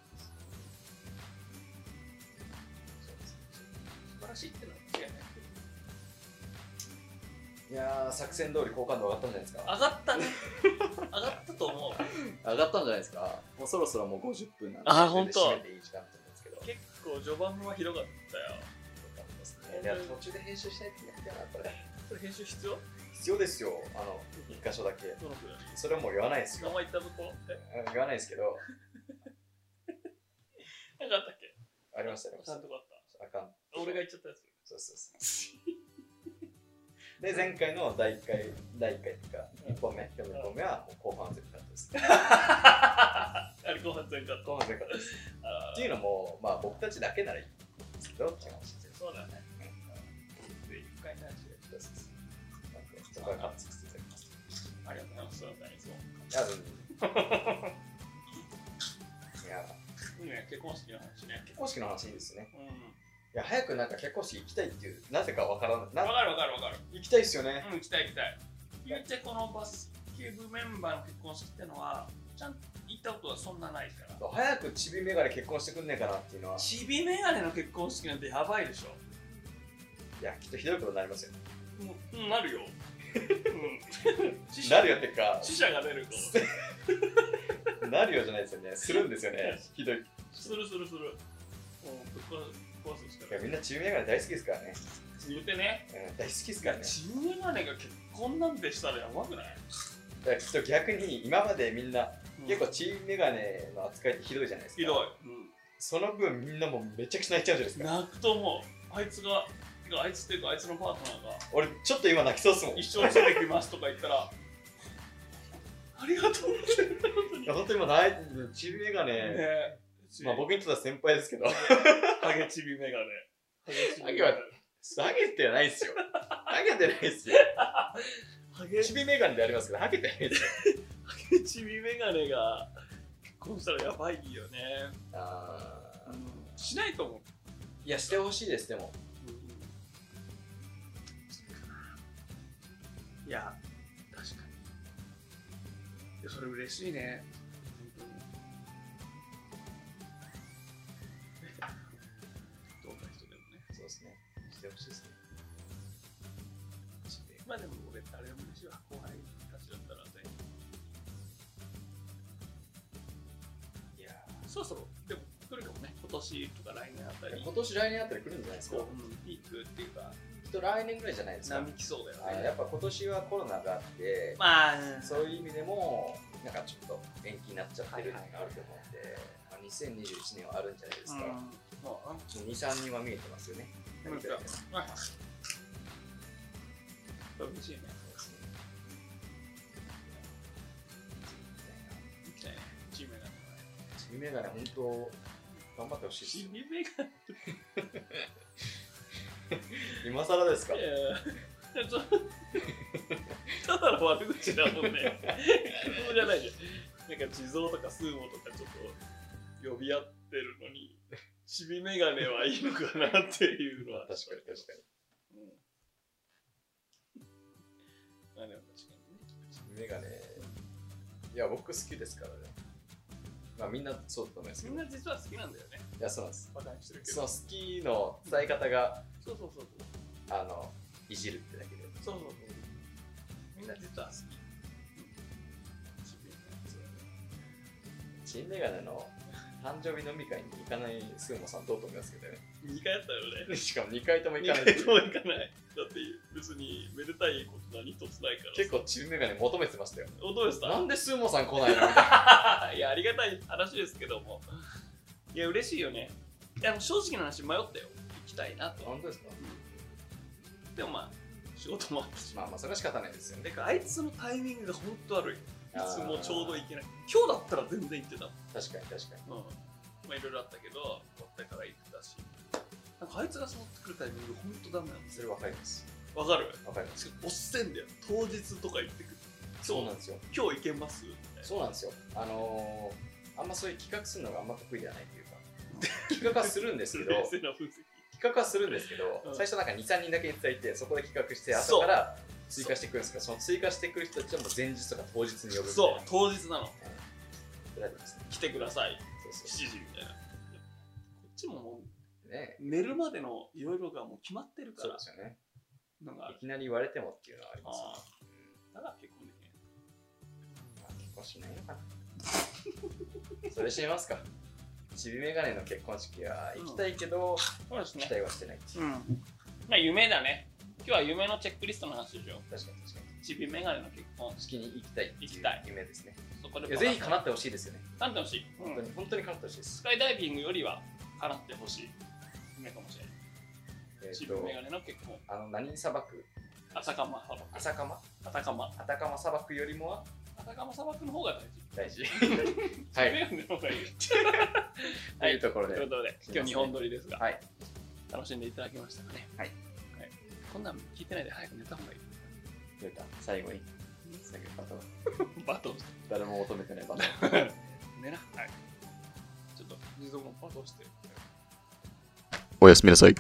素晴らしいいやー作戦通り好感度上がったんじゃないですか。上がったね。上がったと思う。上がったんじゃないですか。もうそろそろもう50分なんであーほんと締めていい時間だと思うんですけど。よ結構序盤はひどかったよ。かったですねいや途中で編集しないといけないなこれ。これ編集必要？必要ですよ。あの一箇所だけ。それはもう言わないですよ。名前言ったとこ？言わないですけど。かあったっけ？ありましたありました。あかん。俺が言っちゃったやつ。そうそうそうで前回の第1回第1回っていうか1本目でも1本目はもう後半全部カットです。あれ後半全カット後半全部カットですっていうのもまあ僕たちだけならいいんですけどって話ですそうだね回いただきます。ありがとうございます。いやうん いや結婚式の話ね。結婚式の話いいですね。うんいや早くなんか結婚式行きたいっていうなぜかわからない。なわかるわかるわかる。行きたいっすよね。うん行きたい行きたい。言ってこのバスケ部メンバーの結婚式ってのはちゃんと行ったことはそんなないから。早くちびメガネ結婚してくんねえかなっていうのは。ちびメガネの結婚式なんてやばいでしょ。いやきっとひどいことになりますよ。もううんなるよ、うん、なるよってか。死者が出ると なるよじゃないですよね。するんですよね。ひどい。いするするする。もういやみんなちびメガネ大好きですからね、言うてね。うん、大好きですからね。ちびメガネが結婚なんてしたらやばくない、だからきっと逆に今までみんなうん。結構チームメガネの扱いってひどいじゃないですか。ひどい、うんその分みんなもうめちゃくちゃ泣いちゃうじゃないですか。泣くと思うあいつがあいつっていうかあいつのパートナーが俺ちょっと今泣きそうっすもん。い一緒に出てきますとか言ったらありがとうって本や本当に今泣いてちびメガネ、ねまあ僕にとっては先輩ですけど。ハゲチビメガネ。ハゲはハゲてはないですよ。ハゲてないですよ。ハゲ。ちびメガネでありますけどハゲてないですよ。ハゲチビメガネが結婚したらやばいよね、あー。うん、しないと思う、いやしてほしいですでも。いや確かに。それ嬉しいね年とか来年あたり。今年来年あたり来るんじゃないですか。こう、うん、ピークっていうか。きっと来年ぐらいじゃないですか。波きそうだよね。あやっぱ今年はコロナがあって、まあ、そういう意味でもなんかちょっと延期になっちゃってるのがあると思うんで、まあ、2021年はあるんじゃないですか、うん。まあ23人は見えてますよね。うん。何かやっては。いはい嬉しいね。チームメガネ本当頑張ってほしいチですが 今更ですか？いやいやちょ ただの悪口だもんね。そうじゃないじゃん。なんか地蔵とかスーモとかちょっと呼び合ってるのにチビメガネはいいのかなっていうのは。確かに確かに。うん。まあでも確かにね。チビメガネ。いや僕好きですからねまあみんなそうだと思いますみんな実は好きなんだよね。いやそうなんです。バカにしてるけど。その好きの伝え方がそうそうそうあのいじるってだけで。そうそうそうみんな実は好き。チビメガネそうだねチビメガネの誕生日飲み会に行かないスーモさんどうと思いますけどね2回やったよね。しかも2回とも行2かない。回とも行かない。だって別にめでたいこと何一つないから。結構チビメガネ求めてましたよ。構どうでしたなんでスーモさん来ないの？みたいいやありがたい話ですけども。いや嬉しいよね。いや正直な話迷ったよ。行きたいなと。な本当ですか？でもまあ仕事もあったし。まあまあそれは仕方ないですよね。あいつのタイミングが本当悪い。いつもちょうど行けない。今日だったら全然行ってた。確かに確かに。うん。まあいろいろあったけど終わったから行ってたしなんかあいつが誘ってくるタイミング本当ダメなのそれわかります。わかる？わかります。おっせんだよ。当日とか言ってくる。そう。なんですよ。今日行けます？みたいな。そうなんですよ。あのー、あんまそういう企画するのがあんま得意ではないというか。企画はするんですけど。冷静な分析。企画はするんですけど、うん。最初なんか23人だけいただいてそこで企画してそう後から追加してくるんですけどその追加してくる人たちはもう前日とか当日に呼ぶみたいな。そう。当日なの。それはですね。来てください。そう7そ時みたいな。こっちももうね。う寝るまでのいろいろがもう決まってるからそうですよね。いきなり言われてもっていうのはありますよね。あだから結婚できないまあ結婚しないのかな。それしてみますか？ちびメガネの結婚式は行きたいけど、そうです期待はしてないっていううん。まあ夢だね。今日は夢のチェックリストの話でしょ。確かに確かに。ちびメガネの結婚。式に行きたい行きたい夢ですね。そこでぜひ叶ってほしいですよね。叶ってほしい、本当に、本当に叶ってほしいです。スカイダイビングよりは叶ってほしい夢かもしれない。えっ、とちびメガネの結婚あの何砂漠？浅釜砂漠浅釜浅釜アタカマ砂漠よりもは？浅釜砂漠の方が大事。大事。はい。メガネの方がいい。というところで。ということで今日2本撮りですが、はい。楽しんでいただけましたかね？はい、はい、こんなん聞いてないで早く寝た方がいい。出た。最後に。最後にバトン。バトン。誰も求めてないバトン。寝 なはい。ちょっと地蔵もバトンしておやすみなさい